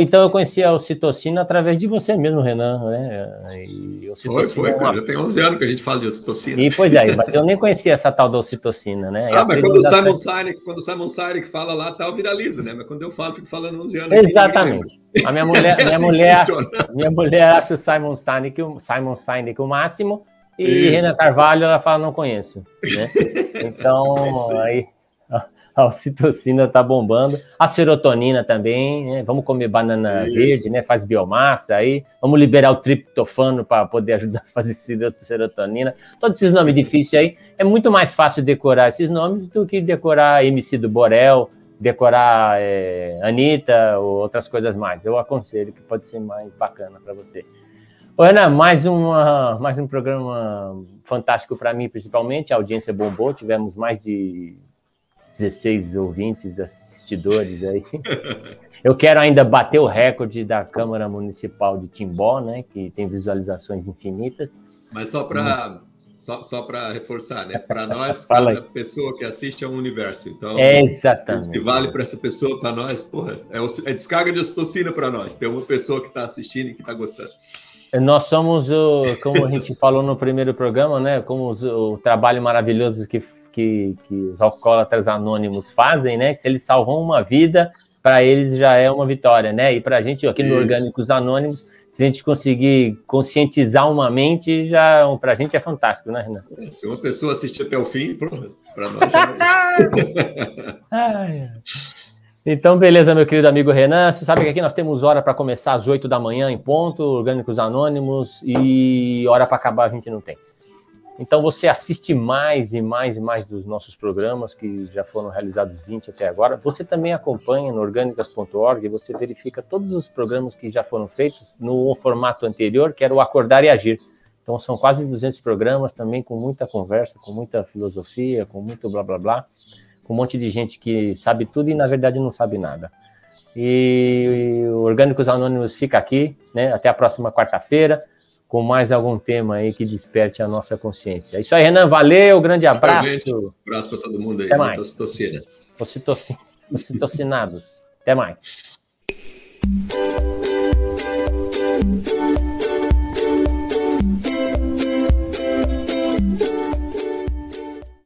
S2: Então eu conheci a ocitocina através de você mesmo, Renan, né?
S3: E foi, foi, cara. Já tem 11 anos que a gente fala de ocitocina.
S2: E, pois é, mas eu nem conhecia essa tal da ocitocina, né?
S3: Ah, mas quando o, Simon Sinek, quando o Simon Sinek fala lá, tal, viraliza, né? Mas quando eu falo, fico falando 11 anos.
S2: Exatamente. A minha mulher, é minha, assim mulher, minha mulher acha o Simon Sinek, o Simon Sinek o máximo, e Isso. Renan Carvalho, ela fala, não conheço, né? Então, é aí a ocitocina tá bombando, a serotonina também, né? Vamos comer banana Isso. verde, né? Faz biomassa aí. Vamos liberar o triptofano para poder ajudar a fazer serotonina. Todos esses nomes difíceis aí. É muito mais fácil decorar esses nomes do que decorar MC do Borel, decorar é, Anitta ou outras coisas mais. Eu aconselho que pode ser mais bacana para você. Ana, mais, uma, mais um programa fantástico para mim, principalmente. A audiência bombou, tivemos mais de 16 ouvintes, assistidores aí. Eu quero ainda bater o recorde da Câmara Municipal de Timbó, né, que tem visualizações infinitas.
S3: Mas só para só, só para reforçar, né? Para nós, cada pessoa que assiste é um universo. Então,
S2: é exatamente.
S3: O que vale para essa pessoa, para nós, porra, é, é descarga de ocitocina para nós. Tem uma pessoa que está assistindo e que está gostando.
S2: Nós somos, o, como a gente falou no primeiro programa, né? Como o trabalho maravilhoso que que, que os alcoólatras anônimos fazem, né? Se eles salvam uma vida, para eles já é uma vitória, né? E para a gente aqui no
S3: Isso.
S2: Orgânicos Anônimos, se a gente conseguir conscientizar uma mente, já para a gente é fantástico, né, Renan?
S3: Se uma pessoa assistir até o fim, para nós já
S2: ai. Então, beleza, meu querido amigo Renan. Você sabe que aqui nós temos hora para começar às 8 da manhã em ponto, Orgânicos Anônimos, e hora para acabar a gente não tem. Então você assiste mais e mais e mais dos nossos programas, que já foram realizados 20 até agora. Você também acompanha no orgânicas.org, você verifica todos os programas que já foram feitos no formato anterior, que era o Acordar e Agir. Então são quase 200 programas também com muita conversa, com muita filosofia, com muito blá blá blá, um monte de gente que sabe tudo e na verdade não sabe nada. E o Orgânicos Anônimos fica aqui, né? Até a próxima quarta-feira com mais algum tema aí que desperte a nossa consciência. É isso aí, Renan, valeu, grande abraço.
S3: Um abraço para todo mundo aí,
S2: Até mais.
S3: ocitocina.
S2: Ocitocin... Ocitocinados. Até mais.